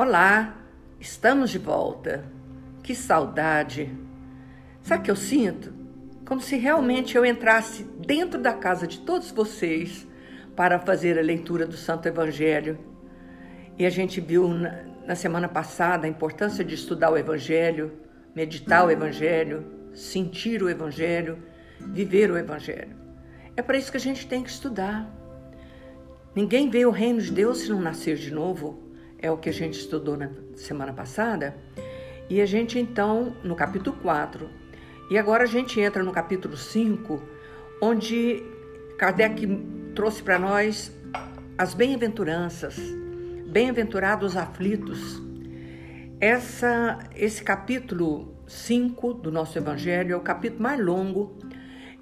Olá, estamos de volta. Que saudade. Sabe o que eu sinto? Como se realmente eu entrasse dentro da casa de todos vocês para fazer a leitura do Santo Evangelho. E a gente viu na, na semana passada a importância de estudar o Evangelho, meditar o Evangelho, sentir o Evangelho, viver o Evangelho. É para isso que a gente tem que estudar. Ninguém vê o reino de Deus se não nascer de novo. É o que a gente estudou na semana passada. E a gente então, no capítulo 4, e agora a gente entra no capítulo 5, onde Kardec trouxe para nós as bem-aventuranças, bem-aventurados aflitos. Essa, esse capítulo 5 do nosso Evangelho é o capítulo mais longo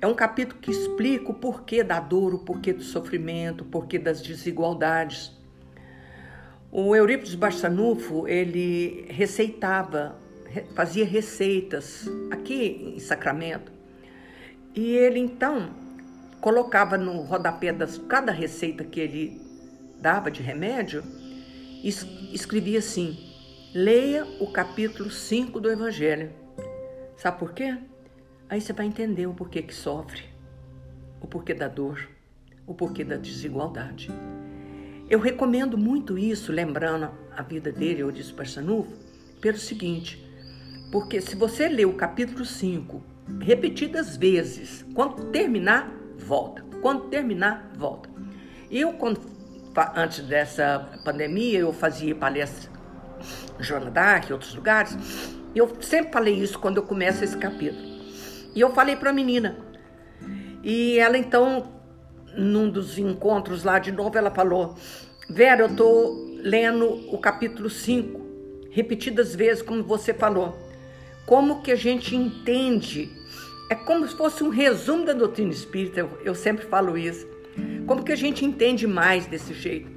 é um capítulo que explica o porquê da dor, o porquê do sofrimento, o porquê das desigualdades. O Eurípides Barçanufo, ele receitava, fazia receitas aqui em Sacramento. E ele então colocava no rodapé das cada receita que ele dava de remédio, escrevia assim: leia o capítulo 5 do Evangelho. Sabe por quê? Aí você vai entender o porquê que sofre, o porquê da dor, o porquê da desigualdade. Eu recomendo muito isso, lembrando a vida dele, eu disse para Sanufo, pelo seguinte, porque se você ler o capítulo 5 repetidas vezes, quando terminar, volta. Quando terminar, volta. Eu, quando, antes dessa pandemia, eu fazia palestra em d'Arc, em outros lugares, eu sempre falei isso quando eu começo esse capítulo. E eu falei para a menina. E ela então, num dos encontros lá de novo, ela falou: Vera, eu tô lendo o capítulo 5, repetidas vezes, como você falou. Como que a gente entende? É como se fosse um resumo da doutrina espírita, eu, eu sempre falo isso. Como que a gente entende mais desse jeito?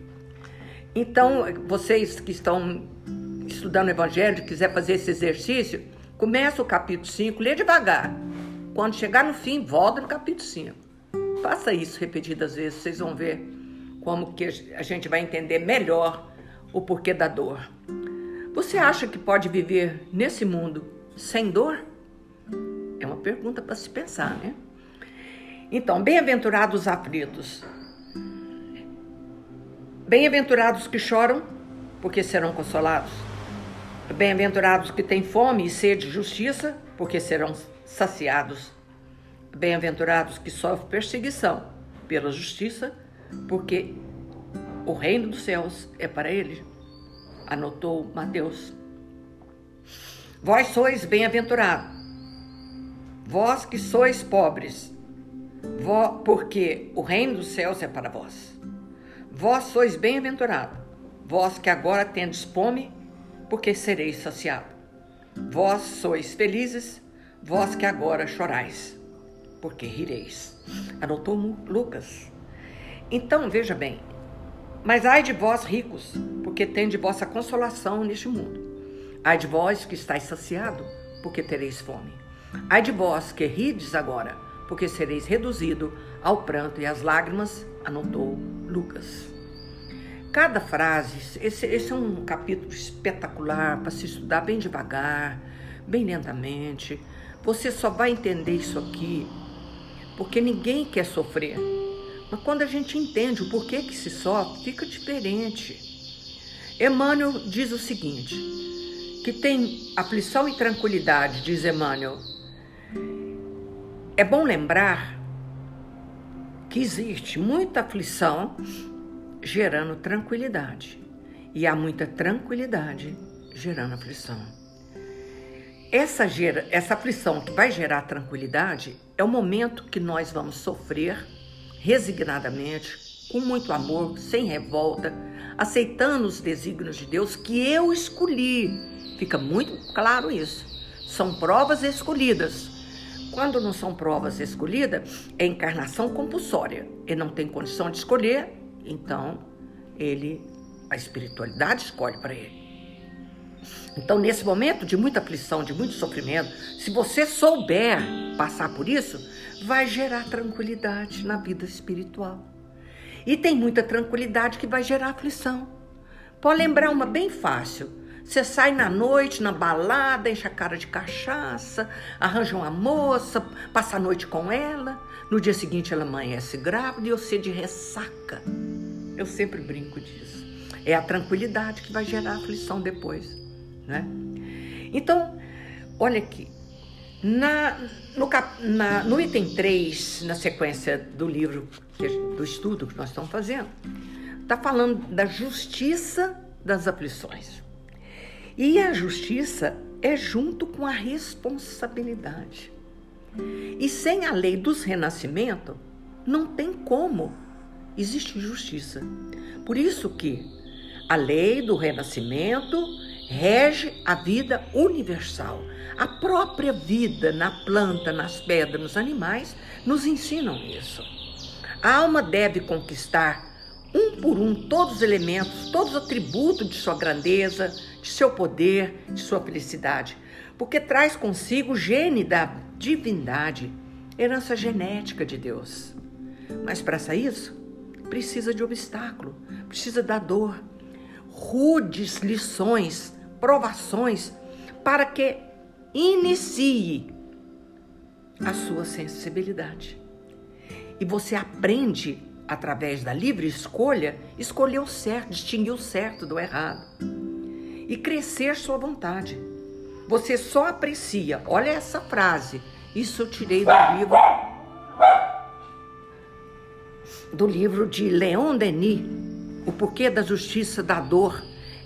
Então, vocês que estão estudando o Evangelho, quiser fazer esse exercício, começa o capítulo 5, lê devagar. Quando chegar no fim, volta no capítulo 5. Faça isso repetidas vezes, vocês vão ver como que a gente vai entender melhor o porquê da dor. Você acha que pode viver nesse mundo sem dor? É uma pergunta para se pensar, né? Então, bem-aventurados aflitos. Bem-aventurados que choram, porque serão consolados. Bem-aventurados que têm fome e sede de justiça, porque serão saciados. Bem-aventurados que sofrem perseguição pela justiça, porque o reino dos céus é para eles. Anotou Mateus. Vós sois bem-aventurados, vós que sois pobres, porque o reino dos céus é para vós. Vós sois bem-aventurados, vós que agora tendes fome, porque sereis saciados. Vós sois felizes, Vós que agora chorais, porque rireis. Anotou Lucas. Então, veja bem, mas ai de vós ricos, porque tende vossa consolação neste mundo. Ai de vós que estáis saciado, porque tereis fome. Ai de vós que rides agora, porque sereis reduzido ao pranto e às lágrimas, anotou Lucas. Cada frase, esse, esse é um capítulo espetacular para se estudar bem devagar, bem lentamente, você só vai entender isso aqui porque ninguém quer sofrer. Mas quando a gente entende o porquê que se sofre, fica diferente. Emmanuel diz o seguinte: que tem aflição e tranquilidade, diz Emmanuel. É bom lembrar que existe muita aflição gerando tranquilidade, e há muita tranquilidade gerando aflição. Essa, gera, essa aflição que vai gerar tranquilidade é o momento que nós vamos sofrer resignadamente, com muito amor, sem revolta, aceitando os desígnios de Deus que eu escolhi. Fica muito claro isso. São provas escolhidas. Quando não são provas escolhidas, é encarnação compulsória. Ele não tem condição de escolher, então ele a espiritualidade escolhe para ele. Então, nesse momento de muita aflição, de muito sofrimento, se você souber passar por isso, vai gerar tranquilidade na vida espiritual. E tem muita tranquilidade que vai gerar aflição. Pode lembrar uma bem fácil. Você sai na noite, na balada, enche a cara de cachaça, arranja uma moça, passa a noite com ela. No dia seguinte ela amanhece grávida e você de ressaca. Eu sempre brinco disso. É a tranquilidade que vai gerar aflição depois, né? Então, olha aqui. Na, no, cap, na, no item 3, na sequência do livro, do estudo que nós estamos fazendo, está falando da justiça das aflições. E a justiça é junto com a responsabilidade. E sem a lei dos renascimento, não tem como existir justiça. Por isso que a lei do renascimento rege a vida universal. A própria vida na planta, nas pedras, nos animais nos ensinam isso. A alma deve conquistar um por um todos os elementos, todos os atributos de sua grandeza, de seu poder, de sua felicidade, porque traz consigo o gene da divindade, herança genética de Deus. Mas para isso, precisa de obstáculo, precisa da dor, rudes lições, provações, para que inicie a sua sensibilidade. E você aprende, através da livre escolha, escolher o certo, distinguir o certo do errado. E crescer sua vontade. Você só aprecia, olha essa frase, isso eu tirei do livro do livro de Leon Denis, O Porquê da Justiça da Dor.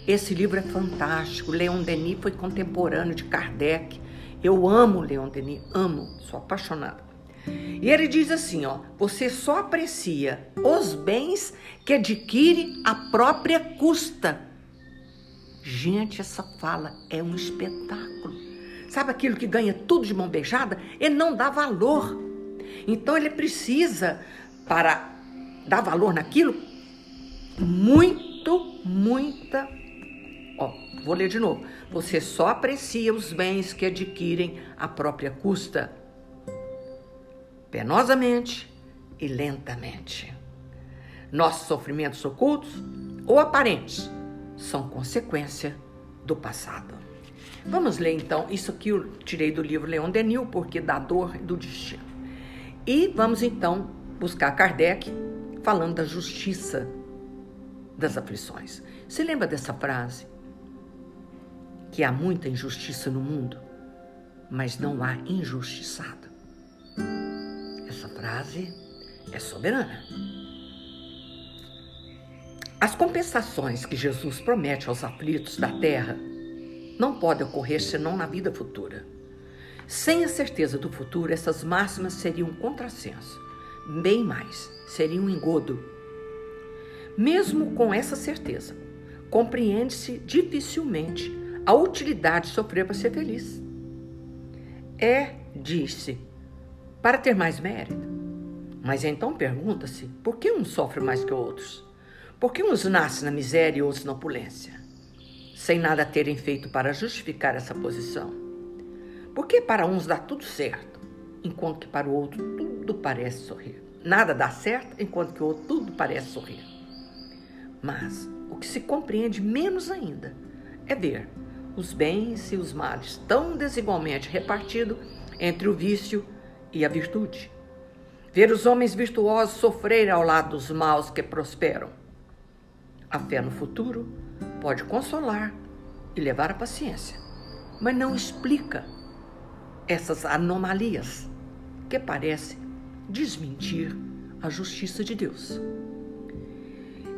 Esse livro é fantástico. Leon Denis foi contemporâneo de Kardec. Eu amo Leon Denis, amo, sou apaixonada. E ele diz assim, ó: você só aprecia os bens que adquire a própria custa. Gente, essa fala é um espetáculo. Sabe aquilo que ganha tudo de mão beijada? Ele não dá valor. Então ele precisa, para dar valor naquilo, muito, muita. Ó, vou ler de novo. Você só aprecia os bens que adquirem a própria custa, penosamente e lentamente. Nossos sofrimentos ocultos ou aparentes são consequência do passado. Vamos ler então, isso aqui eu tirei do livro Leon Denil, porque da dor e do destino. E vamos então buscar Kardec falando da justiça das aflições. Você lembra dessa frase? Que há muita injustiça no mundo, mas não há injustiçado. Essa frase é soberana. As compensações que Jesus promete aos aflitos da terra não podem ocorrer senão na vida futura. Sem a certeza do futuro, essas máximas seriam um contrassenso. Bem mais, seria um engodo. Mesmo com essa certeza, compreende-se dificilmente a utilidade de sofrer para ser feliz. É, disse, para ter mais mérito. Mas então pergunta-se: por que uns sofrem mais que outros? Por que uns nascem na miséria e outros na opulência? Sem nada terem feito para justificar essa posição. Por que para uns dá tudo certo, enquanto que para o outro tudo parece sorrir? nada dá certo, enquanto que o outro tudo parece sorrir. Mas o que se compreende menos ainda é ver os bens e os males tão desigualmente repartidos entre o vício e a virtude. Ver os homens virtuosos sofrerem ao lado dos maus que prosperam. A fé no futuro pode consolar e levar à paciência, mas não explica essas anomalias que parecem desmentir a justiça de Deus?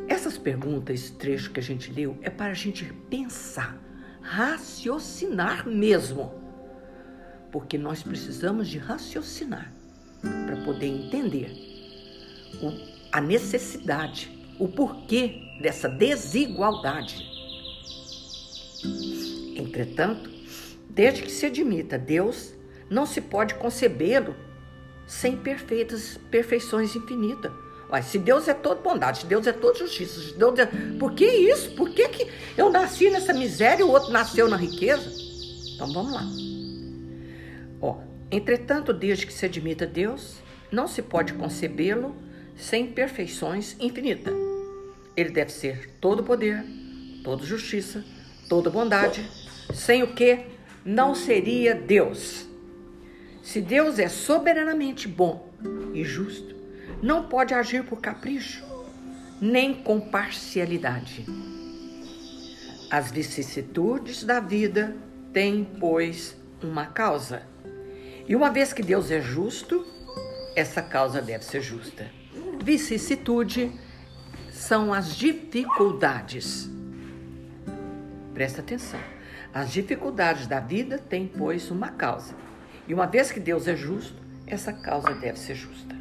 Essas perguntas, esse trecho que a gente leu, é para a gente pensar, raciocinar mesmo. Porque nós precisamos de raciocinar para poder entender o, a necessidade, o porquê dessa desigualdade. Entretanto, desde que se admita Deus, não se pode concebê-lo sem perfeitas, perfeições infinitas. Mas se Deus é toda bondade, se Deus é toda justiça, se Deus é... por que isso? Por que, que eu nasci nessa miséria e o outro nasceu na riqueza? Então vamos lá. Ó, entretanto, desde que se admita Deus, não se pode concebê-lo sem perfeições infinitas. Ele deve ser todo poder, toda justiça, toda bondade, sem o que não seria Deus. Se Deus é soberanamente bom e justo, não pode agir por capricho, nem com parcialidade. As vicissitudes da vida têm, pois, uma causa. E uma vez que Deus é justo, essa causa deve ser justa. Vicissitude são as dificuldades. Presta atenção. As dificuldades da vida têm, pois, uma causa. E uma vez que Deus é justo, essa causa deve ser justa.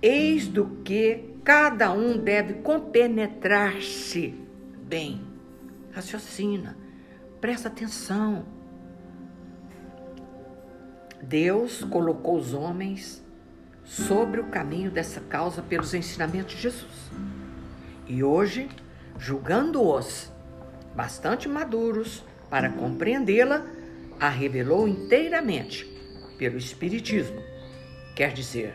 Eis do que cada um deve compenetrar-se bem. Raciocina, presta atenção. Deus colocou os homens sobre o caminho dessa causa pelos ensinamentos de Jesus. E hoje, julgando-os bastante maduros para compreendê-la, a revelou inteiramente pelo Espiritismo, quer dizer,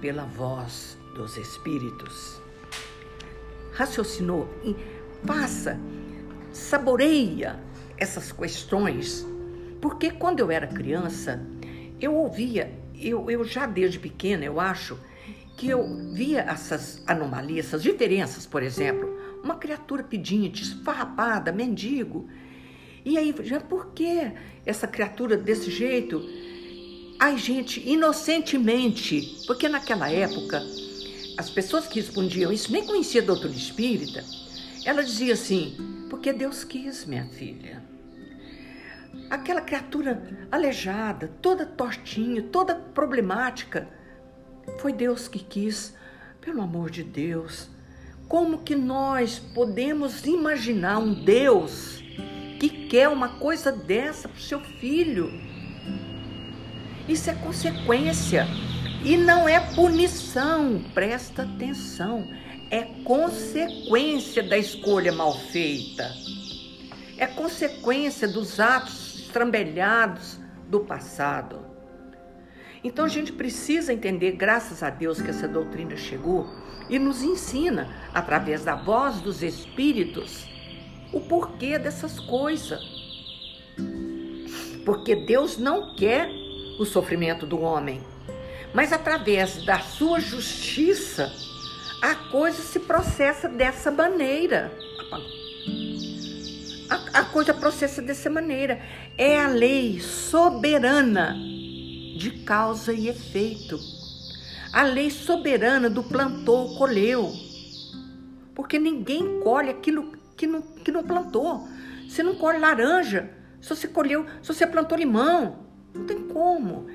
pela voz dos Espíritos. Raciocinou e faça, saboreia essas questões, porque quando eu era criança, eu ouvia eu, eu já desde pequena, eu acho, que eu via essas anomalias, essas diferenças, por exemplo, uma criatura pedinte, esfarrapada, mendigo. E aí, já por que essa criatura desse jeito? Ai, gente, inocentemente, porque naquela época, as pessoas que respondiam isso nem conhecia a doutrina espírita, ela dizia assim, porque Deus quis, minha filha aquela criatura aleijada, toda tortinha, toda problemática. Foi Deus que quis, pelo amor de Deus. Como que nós podemos imaginar um Deus que quer uma coisa dessa para o seu filho? Isso é consequência e não é punição, presta atenção, é consequência da escolha mal feita, é consequência dos atos estrambelhados do passado. Então a gente precisa entender, graças a Deus, que essa doutrina chegou e nos ensina, através da voz dos Espíritos, o porquê dessas coisas. Porque Deus não quer o sofrimento do homem, mas através da sua justiça, a coisa se processa dessa maneira a, a coisa processa dessa maneira. É a lei soberana de causa e efeito. A lei soberana do plantou, colheu. Porque ninguém colhe aquilo que não, que não plantou. Você não colhe laranja se você colheu, se você plantou limão. Não tem como.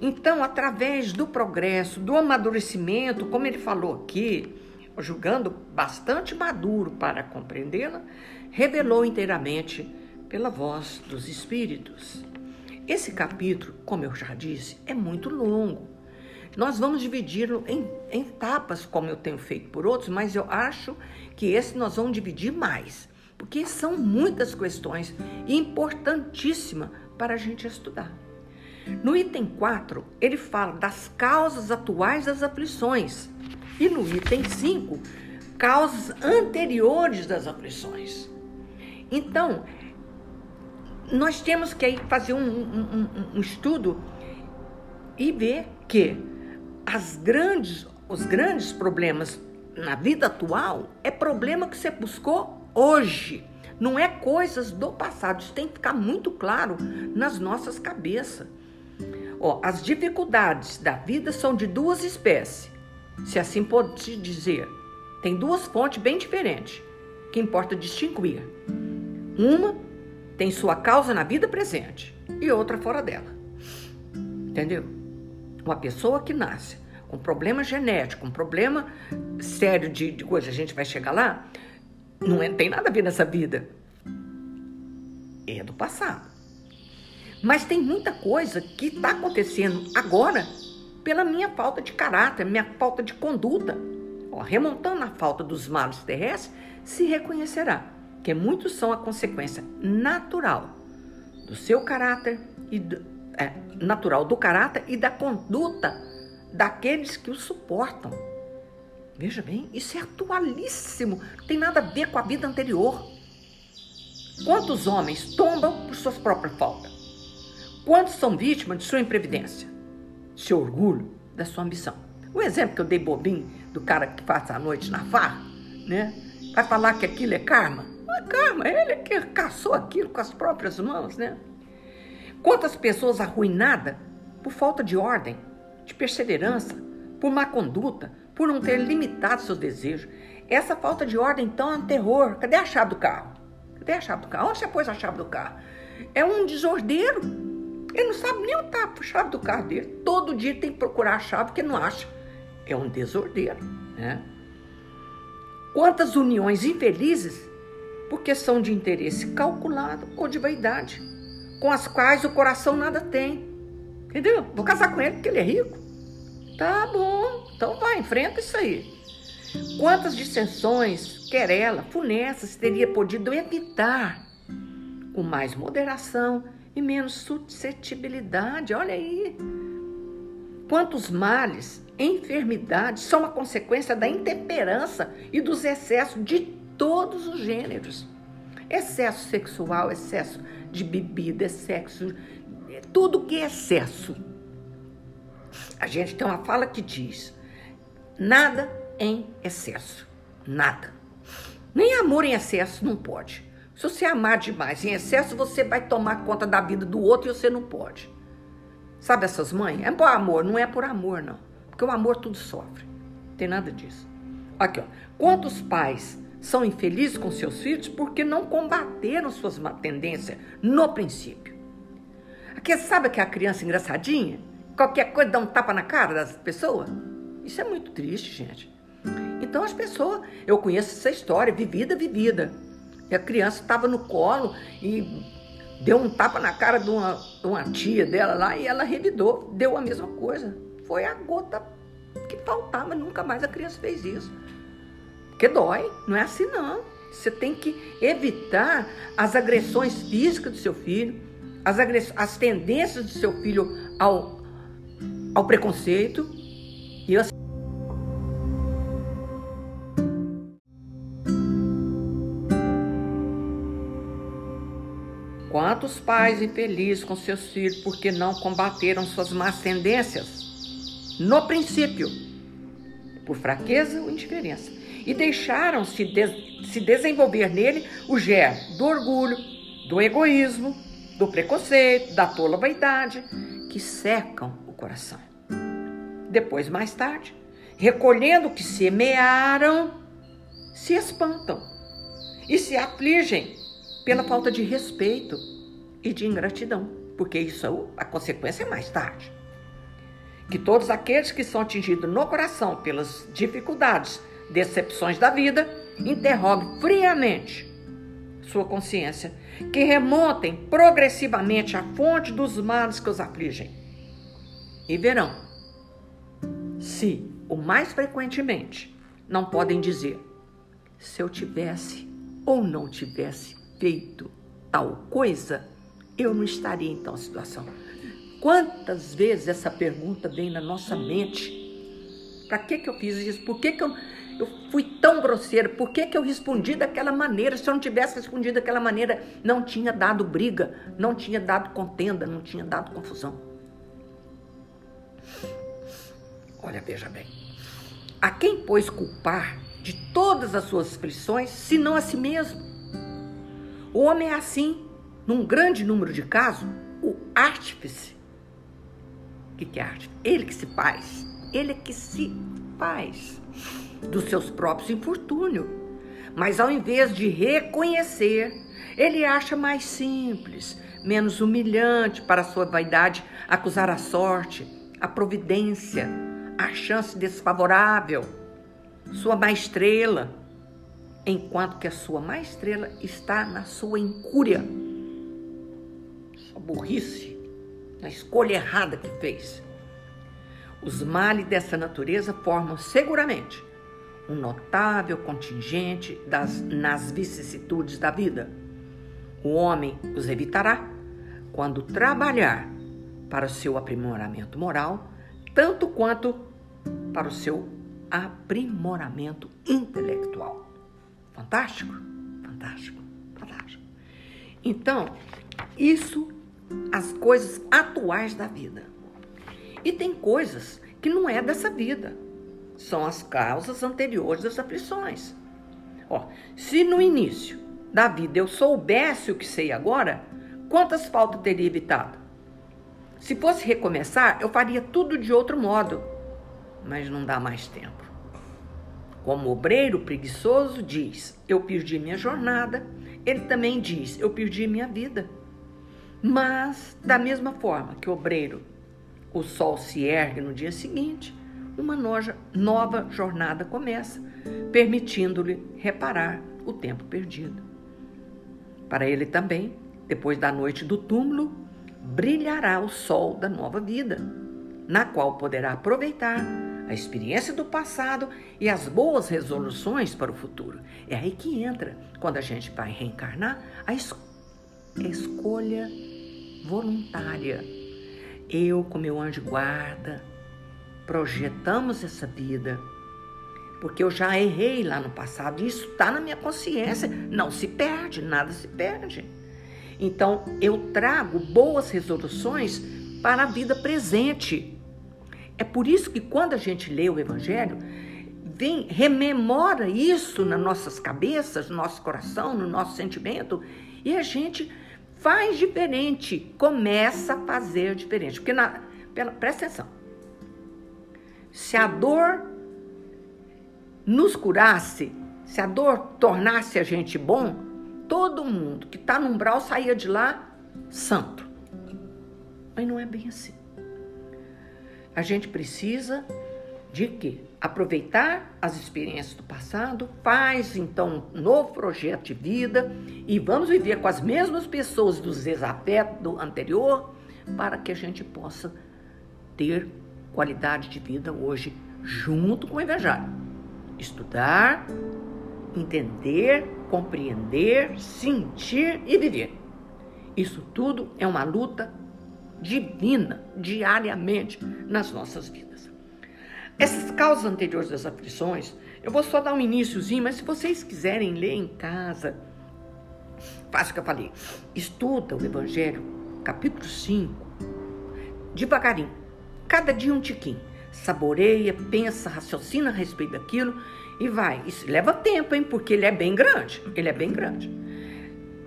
Então, através do progresso, do amadurecimento, como ele falou aqui, julgando bastante maduro para compreendê-la, revelou inteiramente pela voz dos Espíritos. Esse capítulo, como eu já disse, é muito longo. Nós vamos dividi-lo em, em etapas, como eu tenho feito por outros, mas eu acho que esse nós vamos dividir mais, porque são muitas questões importantíssimas para a gente estudar. No item 4, ele fala das causas atuais das aflições. E no item 5, causas anteriores das aflições. Então, nós temos que aí fazer um, um, um, estudo e ver que as grandes, os grandes problemas na vida atual é problema que você buscou hoje. Não é coisas do passado. Isso tem que ficar muito claro nas nossas cabeças. Ó, as dificuldades da vida são de duas espécies, se assim pode dizer. Tem duas fontes bem diferentes, que importa distinguir. Uma tem sua causa na vida presente e outra fora dela. Entendeu? Uma pessoa que nasce com problema genético, um problema sério de, de coisa, a gente vai chegar lá, não é, tem nada a ver nessa vida. É do passado. Mas tem muita coisa que está acontecendo agora pela minha falta de caráter, minha falta de conduta. Ó, remontando a falta dos males terrestres, se reconhecerá que muitos são a consequência natural do seu caráter e do, é, natural do caráter e da conduta daqueles que o suportam. Veja bem, isso é atualíssimo, não tem nada a ver com a vida anterior. Quantos homens tombam por suas próprias faltas? Quantos são vítimas de sua imprevidência? Seu orgulho, da sua ambição. O exemplo que eu dei bobinho do cara que passa a noite na farra, né? Vai falar que aquilo é karma? Não é karma, ele é que caçou aquilo com as próprias mãos, né? Quantas pessoas arruinadas por falta de ordem, de perseverança, por má conduta, por não ter limitado seus desejos. Essa falta de ordem, então, é um terror. Cadê a chave do carro? Cadê a chave do carro? Onde você pôs a chave do carro? É um desordeiro. Ele não sabe nem onde está a chave do carro dele. Todo dia tem que procurar a chave porque não acha. É um desordeiro, né? Quantas uniões infelizes porque são de interesse calculado ou de vaidade, com as quais o coração nada tem. Entendeu? Vou casar com ele porque ele é rico. Tá bom, então vai, enfrenta isso aí. Quantas dissensões, querela, funestas teria podido evitar com mais moderação e menos suscetibilidade? Olha aí. Quantos males, enfermidades são a consequência da intemperança e dos excessos de todos os gêneros. Excesso sexual, excesso de bebida, excesso, tudo que é excesso a gente tem uma fala que diz: nada em excesso. Nada. Nem amor em excesso não pode. Se você amar demais em excesso, você vai tomar conta da vida do outro e você não pode. Sabe essas mães? É por amor, não é por amor, não. Porque o amor tudo sofre. Não tem nada disso. Aqui, ó. Quantos pais são infelizes com seus filhos porque não combateram suas tendências no princípio? Aqui, sabe que a criança engraçadinha? qualquer coisa dá um tapa na cara das pessoas? Isso é muito triste, gente. Então as pessoas, eu conheço essa história, vivida, vivida. E a criança estava no colo e deu um tapa na cara de uma, de uma tia dela lá e ela revidou, deu a mesma coisa. Foi a gota que faltava, nunca mais a criança fez isso. Porque dói, não é assim não. Você tem que evitar as agressões físicas do seu filho, as, agress... as tendências do seu filho ao ao preconceito e assim. Quantos pais infelizes com seus filhos porque não combateram suas más tendências no princípio, por fraqueza ou indiferença, e deixaram se, de se desenvolver nele o germe do orgulho, do egoísmo, do preconceito, da tola vaidade, que secam coração. Depois, mais tarde, recolhendo o que semearam, se espantam e se afligem pela falta de respeito e de ingratidão, porque isso a consequência é mais tarde. Que todos aqueles que são atingidos no coração pelas dificuldades, decepções da vida, interroguem friamente sua consciência, que remontem progressivamente à fonte dos males que os afligem e verão se, o mais frequentemente, não podem dizer: se eu tivesse ou não tivesse feito tal coisa, eu não estaria em tal situação. Quantas vezes essa pergunta vem na nossa mente? Para que, que eu fiz isso? Por que, que eu, eu fui tão grosseiro? Por que, que eu respondi daquela maneira? Se eu não tivesse respondido daquela maneira, não tinha dado briga, não tinha dado contenda, não tinha dado confusão. Olha, veja bem. A quem pois culpar de todas as suas aflições, senão a si mesmo? O homem é assim, num grande número de casos, o artífice. O que é artífice? Ele que se faz. Ele que se faz dos seus próprios infortúnios. Mas ao invés de reconhecer, ele acha mais simples, menos humilhante para sua vaidade acusar a sorte, a providência, a chance desfavorável, sua má estrela, enquanto que a sua má estrela está na sua incúria, sua burrice, na escolha errada que fez. Os males dessa natureza formam seguramente um notável contingente das, nas vicissitudes da vida. O homem os evitará quando trabalhar para o seu aprimoramento moral, tanto quanto para o seu aprimoramento intelectual. Fantástico? Fantástico, fantástico. Então, isso, as coisas atuais da vida. E tem coisas que não é dessa vida. São as causas anteriores das aflições. Ó, se no início da vida eu soubesse o que sei agora, quantas faltas teria evitado? Se fosse recomeçar, eu faria tudo de outro modo, mas não dá mais tempo. Como obreiro preguiçoso diz: Eu perdi minha jornada, ele também diz: Eu perdi minha vida. Mas, da mesma forma que o obreiro, o sol se ergue no dia seguinte, uma nova jornada começa, permitindo-lhe reparar o tempo perdido. Para ele também, depois da noite do túmulo, brilhará o sol da nova vida, na qual poderá aproveitar a experiência do passado e as boas resoluções para o futuro. É aí que entra, quando a gente vai reencarnar, a, es escolha voluntária. Eu, com meu anjo guarda, projetamos essa vida, porque eu já errei lá no passado, e isso está na minha consciência. Não se perde, nada se perde. Então, eu trago boas resoluções para a vida presente. É por isso que quando a gente lê o Evangelho, vem, rememora isso nas nossas cabeças, no nosso coração, no nosso sentimento, e a gente faz diferente, começa a fazer diferente. Porque, na, pela, presta atenção, se a dor nos curasse, se a dor tornasse a gente bom, todo mundo que está no umbral saía de lá santo. Mas não é bem assim. A gente precisa de quê? Aproveitar as experiências do passado, faz então um novo projeto de vida e vamos viver com as mesmas pessoas dos desafetos do anterior para que a gente possa ter qualidade de vida hoje junto com o Evangelho. Estudar, entender, compreender, sentir e viver. Isso tudo é uma luta divina, diariamente, nas nossas vidas. Essas causas anteriores das aflições, eu vou só dar um iníciozinho, mas se vocês quiserem ler em casa, faça o que eu falei. Estuda o Evangelho, capítulo 5, devagarinho, cada dia um tiquinho. Saboreia, pensa, raciocina a respeito daquilo e vai. Isso leva tempo, hein? Porque ele é bem grande. Ele é bem grande.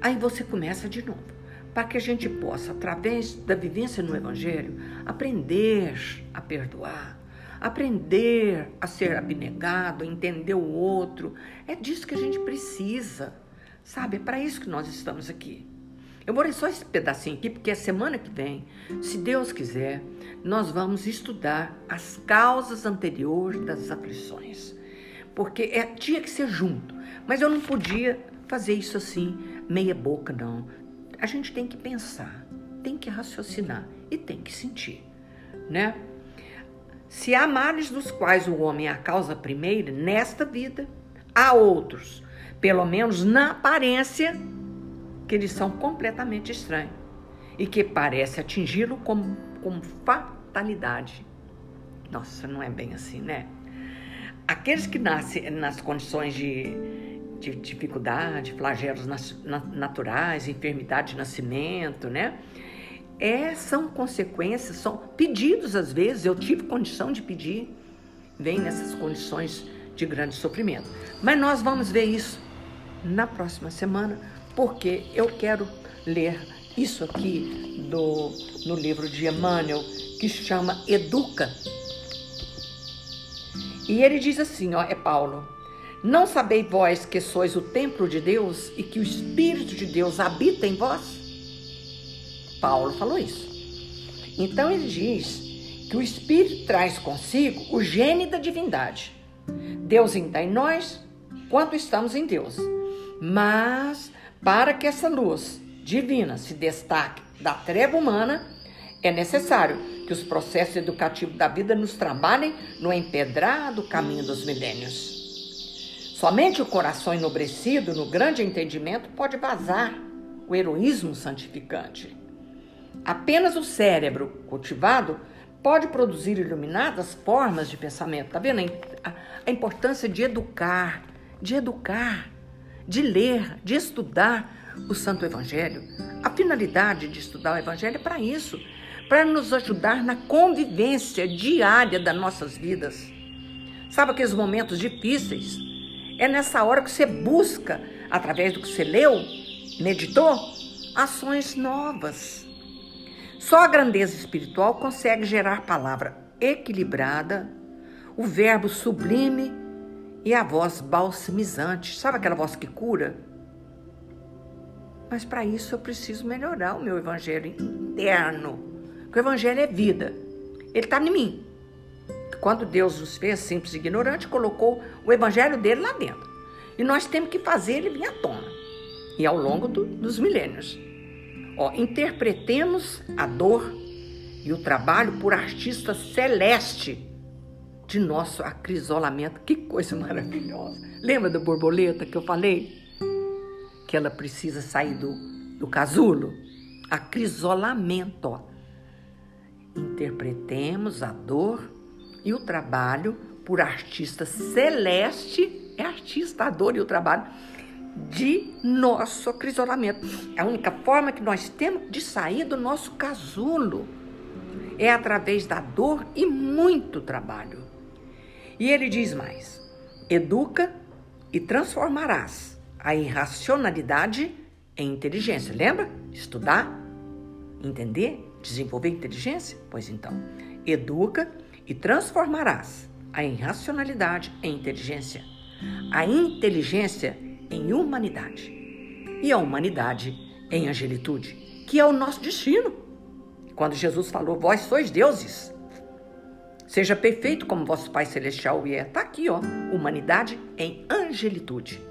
Aí você começa de novo. Para que a gente possa, através da vivência no Evangelho, aprender a perdoar, aprender a ser abnegado, entender o outro. É disso que a gente precisa, sabe? É para isso que nós estamos aqui. Eu vou ler só esse pedacinho aqui, porque a semana que vem, se Deus quiser, nós vamos estudar as causas anteriores das aflições porque é, tinha que ser junto. Mas eu não podia fazer isso assim, meia boca, não. A gente tem que pensar, tem que raciocinar e tem que sentir, né? Se há males dos quais o homem é a causa primeira nesta vida, há outros, pelo menos na aparência, que eles são completamente estranhos e que parece atingi-lo como, como fatalidade. Nossa, não é bem assim, né? aqueles que nascem nas condições de, de dificuldade, flagelos naturais, enfermidade de nascimento, né? É, são consequências, são pedidos às vezes. Eu tive condição de pedir, vem nessas condições de grande sofrimento. Mas nós vamos ver isso na próxima semana, porque eu quero ler isso aqui do, no livro de Emmanuel, que chama Educa e ele diz assim, ó, é Paulo: Não sabeis vós que sois o templo de Deus e que o Espírito de Deus habita em vós? Paulo falou isso. Então ele diz que o Espírito traz consigo o gene da divindade. Deus está em nós quando estamos em Deus. Mas para que essa luz divina se destaque da treva humana, é necessário que os processos educativos da vida nos trabalhem no empedrado caminho dos milênios. Somente o coração enobrecido no grande entendimento pode vazar o heroísmo santificante. Apenas o cérebro cultivado pode produzir iluminadas formas de pensamento. Tá vendo a, importância de educar, de educar, de ler, de estudar o Santo Evangelho. A finalidade de estudar o Evangelho é para isso, para nos ajudar na convivência diária das nossas vidas. Sabe aqueles momentos difíceis? É nessa hora que você busca, através do que você leu, meditou, ações novas. Só a grandeza espiritual consegue gerar palavra equilibrada, o verbo sublime e a voz balsamizante. Sabe aquela voz que cura? Mas para isso eu preciso melhorar o meu evangelho interno. Porque o evangelho é vida. Ele está em mim. Quando Deus nos fez simples e ignorante, colocou o evangelho dele lá dentro. E nós temos que fazer ele vir à tona. E ao longo do, dos milênios. Ó, interpretemos a dor e o trabalho por artista celeste de nosso acrisolamento. Que coisa maravilhosa. Lembra da borboleta que eu falei? Que ela precisa sair do, do casulo? Acrisolamento. Ó. Interpretemos a dor e o trabalho por artista celeste. É artista, a dor e o trabalho de nosso acrisolamento. A única forma que nós temos de sair do nosso casulo. É através da dor e muito trabalho. E ele diz mais: educa e transformarás a irracionalidade em inteligência. Lembra? Estudar, entender, desenvolver inteligência? Pois então, educa e transformarás a irracionalidade em inteligência, a inteligência em humanidade e a humanidade em angelitude, que é o nosso destino. Quando Jesus falou: Vós sois deuses. Seja perfeito como vosso Pai Celestial é. Está aqui, ó. Humanidade em angelitude.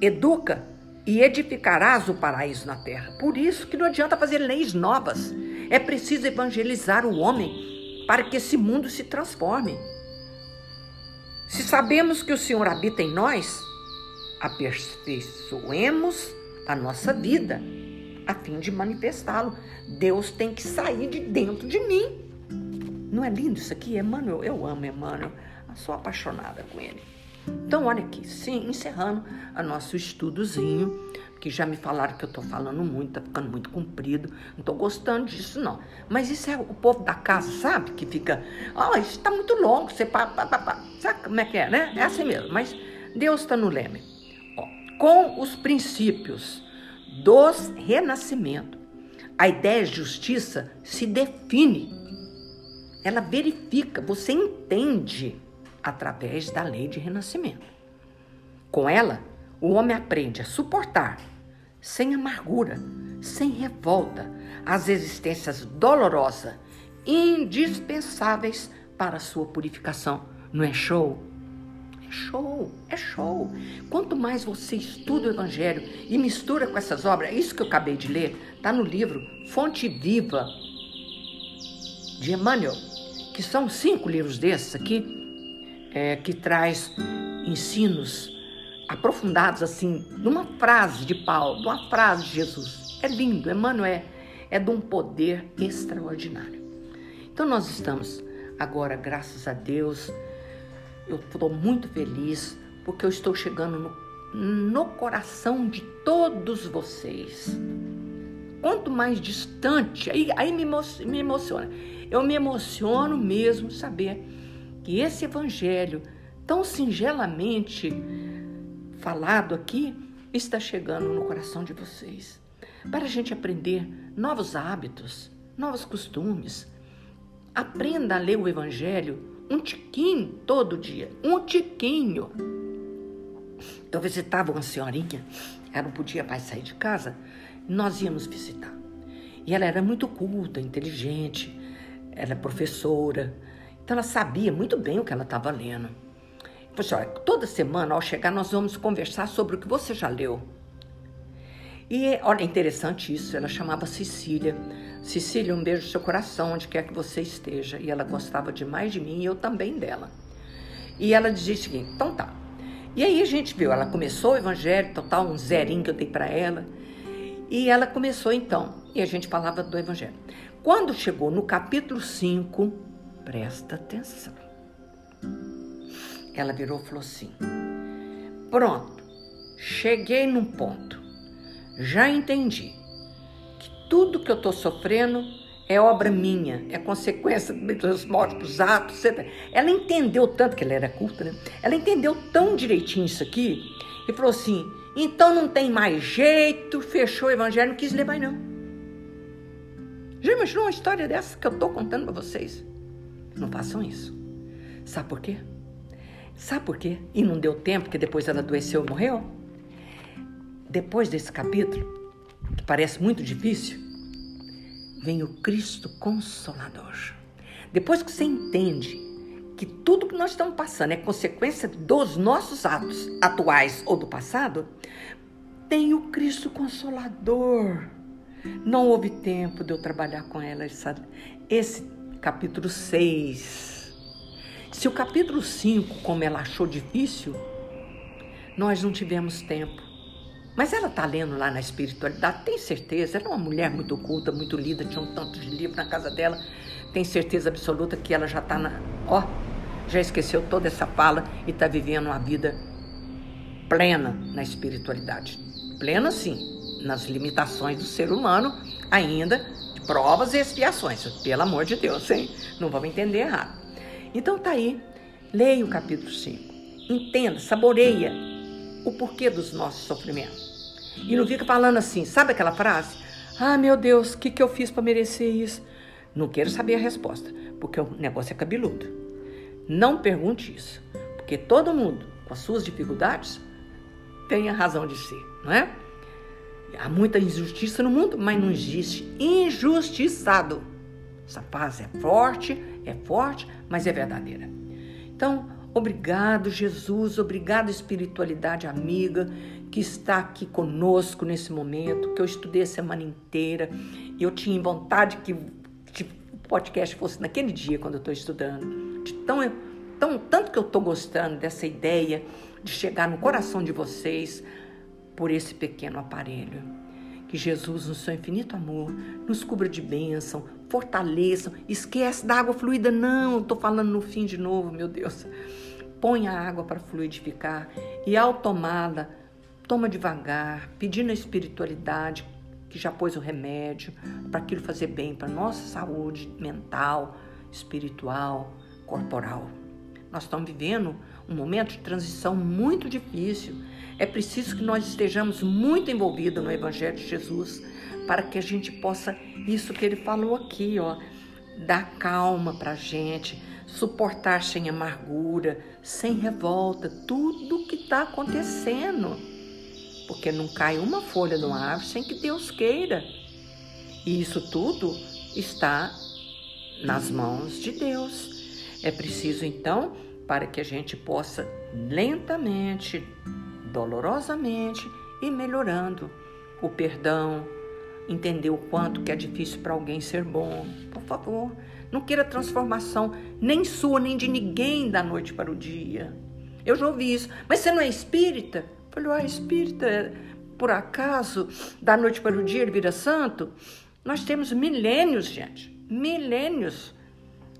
Educa e edificarás o paraíso na terra. Por isso que não adianta fazer leis novas. É preciso evangelizar o homem para que esse mundo se transforme. Se sabemos que o Senhor habita em nós, aperfeiçoemos a nossa vida a fim de manifestá-lo. Deus tem que sair de dentro de mim. Não é lindo isso aqui? Emmanuel, eu amo Emmanuel. Sou apaixonada com ele. Então, olha aqui, sim, encerrando o nosso estudozinho, que já me falaram que eu estou falando muito, está ficando muito comprido, não estou gostando disso, não. Mas isso é o povo da casa, sabe? Que fica, ó, oh, isso está muito longo, você pá, pá, pá, pá. Sabe como é que é, né? É assim mesmo, mas Deus está no leme. Ó, com os princípios dos renascimento, a ideia de justiça se define ela verifica, você entende através da lei de renascimento. Com ela, o homem aprende a suportar, sem amargura, sem revolta, as existências dolorosas, indispensáveis para a sua purificação. Não é show? É show, é show. Quanto mais você estuda o Evangelho e mistura com essas obras, isso que eu acabei de ler, está no livro Fonte Viva, de Emmanuel, que são cinco livros desses aqui, é, que traz ensinos aprofundados assim, numa frase de Paulo, numa frase de Jesus. É lindo, Emmanuel é, é de um poder extraordinário. Então nós estamos agora, graças a Deus, eu estou muito feliz porque eu estou chegando no, no coração de todos vocês. Quanto mais distante, aí, aí me, me emociona. Eu me emociono mesmo saber que esse evangelho, tão singelamente falado aqui, está chegando no coração de vocês. Para a gente aprender novos hábitos, novos costumes. Aprenda a ler o evangelho um tiquinho todo dia, um tiquinho. Então visitava uma senhorinha, ela não podia mais sair de casa, nós íamos visitar. E ela era muito culta, inteligente, ela é professora, então ela sabia muito bem o que ela estava lendo. Assim, olha, toda semana ao chegar nós vamos conversar sobre o que você já leu. E olha, interessante isso, ela chamava Cecília. Cecília, um beijo no seu coração, onde quer que você esteja. E ela gostava demais de mim e eu também dela. E ela dizia o seguinte, então tá. E aí a gente viu, ela começou o evangelho, total, um zerinho que eu dei para ela. E ela começou então, e a gente falava do evangelho. Quando chegou no capítulo 5, presta atenção. Ela virou e falou assim: Pronto, cheguei num ponto. já entendi que tudo que eu estou sofrendo é obra minha, é consequência dos múltiplos atos. Etc. Ela entendeu tanto, que ela era culta, né? Ela entendeu tão direitinho isso aqui e falou assim: então não tem mais jeito, fechou o evangelho, não quis mais não. Já imaginou uma história dessa que eu estou contando para vocês? Não façam isso. Sabe por quê? Sabe por quê? E não deu tempo, porque depois ela adoeceu e morreu? Depois desse capítulo, que parece muito difícil, vem o Cristo Consolador. Depois que você entende que tudo que nós estamos passando é consequência dos nossos atos atuais ou do passado, tem o Cristo Consolador. Não houve tempo de eu trabalhar com ela esse capítulo 6. Se o capítulo 5, como ela achou difícil, nós não tivemos tempo. Mas ela está lendo lá na espiritualidade, tem certeza. Ela é uma mulher muito oculta, muito lida, tinha um tanto de livro na casa dela. Tem certeza absoluta que ela já está na. Ó, já esqueceu toda essa fala e está vivendo uma vida plena na espiritualidade. Plena, sim, nas limitações do ser humano, ainda provas e expiações. Pelo amor de Deus, hein? Não vamos entender errado. Então tá aí, leia o capítulo 5. Entenda, saboreia o porquê dos nossos sofrimentos. E não fica falando assim, sabe aquela frase? Ah, meu Deus, o que, que eu fiz para merecer isso? Não quero saber a resposta, porque o negócio é cabeludo. Não pergunte isso, porque todo mundo, com as suas dificuldades, tem a razão de ser, não é? Há muita injustiça no mundo, mas não existe injustiçado. Essa paz é forte, é forte, mas é verdadeira. Então, obrigado, Jesus, obrigado, espiritualidade amiga que está aqui conosco nesse momento, que eu estudei a semana inteira. Eu tinha vontade que, que o podcast fosse naquele dia quando eu estou estudando. De tão, tão, tanto que eu estou gostando dessa ideia de chegar no coração de vocês por esse pequeno aparelho. Que Jesus, no seu infinito amor, nos cubra de bênção, fortaleça. Esquece da água fluida, não, estou falando no fim de novo, meu Deus. Põe a água para fluidificar e ao tomá-la, toma devagar, pedindo a espiritualidade que já pôs o remédio para aquilo fazer bem para nossa saúde mental, espiritual, corporal. Nós estamos vivendo um momento de transição muito difícil. É preciso que nós estejamos muito envolvidos no Evangelho de Jesus para que a gente possa, isso que ele falou aqui, ó, dar calma para a gente, suportar sem amargura, sem revolta, tudo que está acontecendo. Porque não cai uma folha de árvore sem que Deus queira. E isso tudo está nas mãos de Deus. É preciso então, para que a gente possa lentamente, dolorosamente e melhorando o perdão, entender o quanto que é difícil para alguém ser bom. Por favor, não queira transformação nem sua nem de ninguém da noite para o dia. Eu já ouvi isso. Mas você não é espírita? Eu falei, ah, espírita, por acaso, da noite para o dia ele vira santo? Nós temos milênios, gente, milênios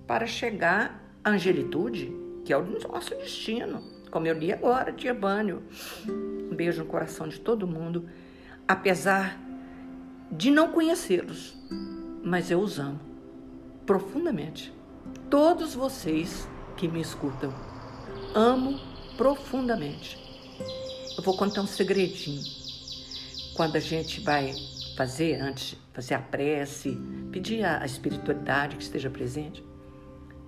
para chegar à angelitude, que é o nosso destino. Como eu li agora, dia banho. Um beijo no coração de todo mundo. Apesar de não conhecê-los, mas eu os amo profundamente. Todos vocês que me escutam, amo profundamente. Eu vou contar um segredinho. Quando a gente vai fazer, antes de fazer a prece, pedir a espiritualidade que esteja presente,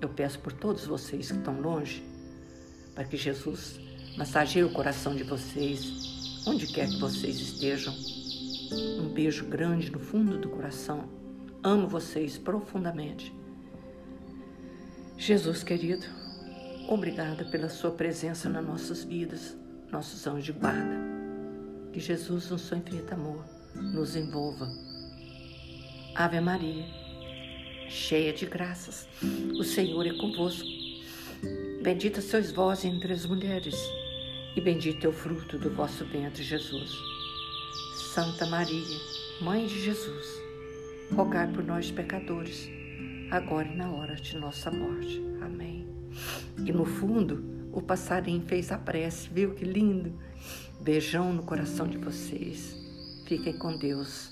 eu peço por todos vocês que estão longe, para que Jesus massageie o coração de vocês, onde quer que vocês estejam um beijo grande no fundo do coração. Amo vocês profundamente. Jesus querido, obrigada pela sua presença nas nossas vidas, nossos anjos de guarda. Que Jesus, no seu infinito amor, nos envolva. Ave Maria, cheia de graças, o Senhor é convosco. Bendita sois vós entre as mulheres, e bendito é o fruto do vosso ventre, Jesus. Santa Maria, Mãe de Jesus, rogai por nós, pecadores, agora e na hora de nossa morte. Amém. E no fundo, o passarinho fez a prece, viu que lindo? Beijão no coração de vocês. Fiquem com Deus.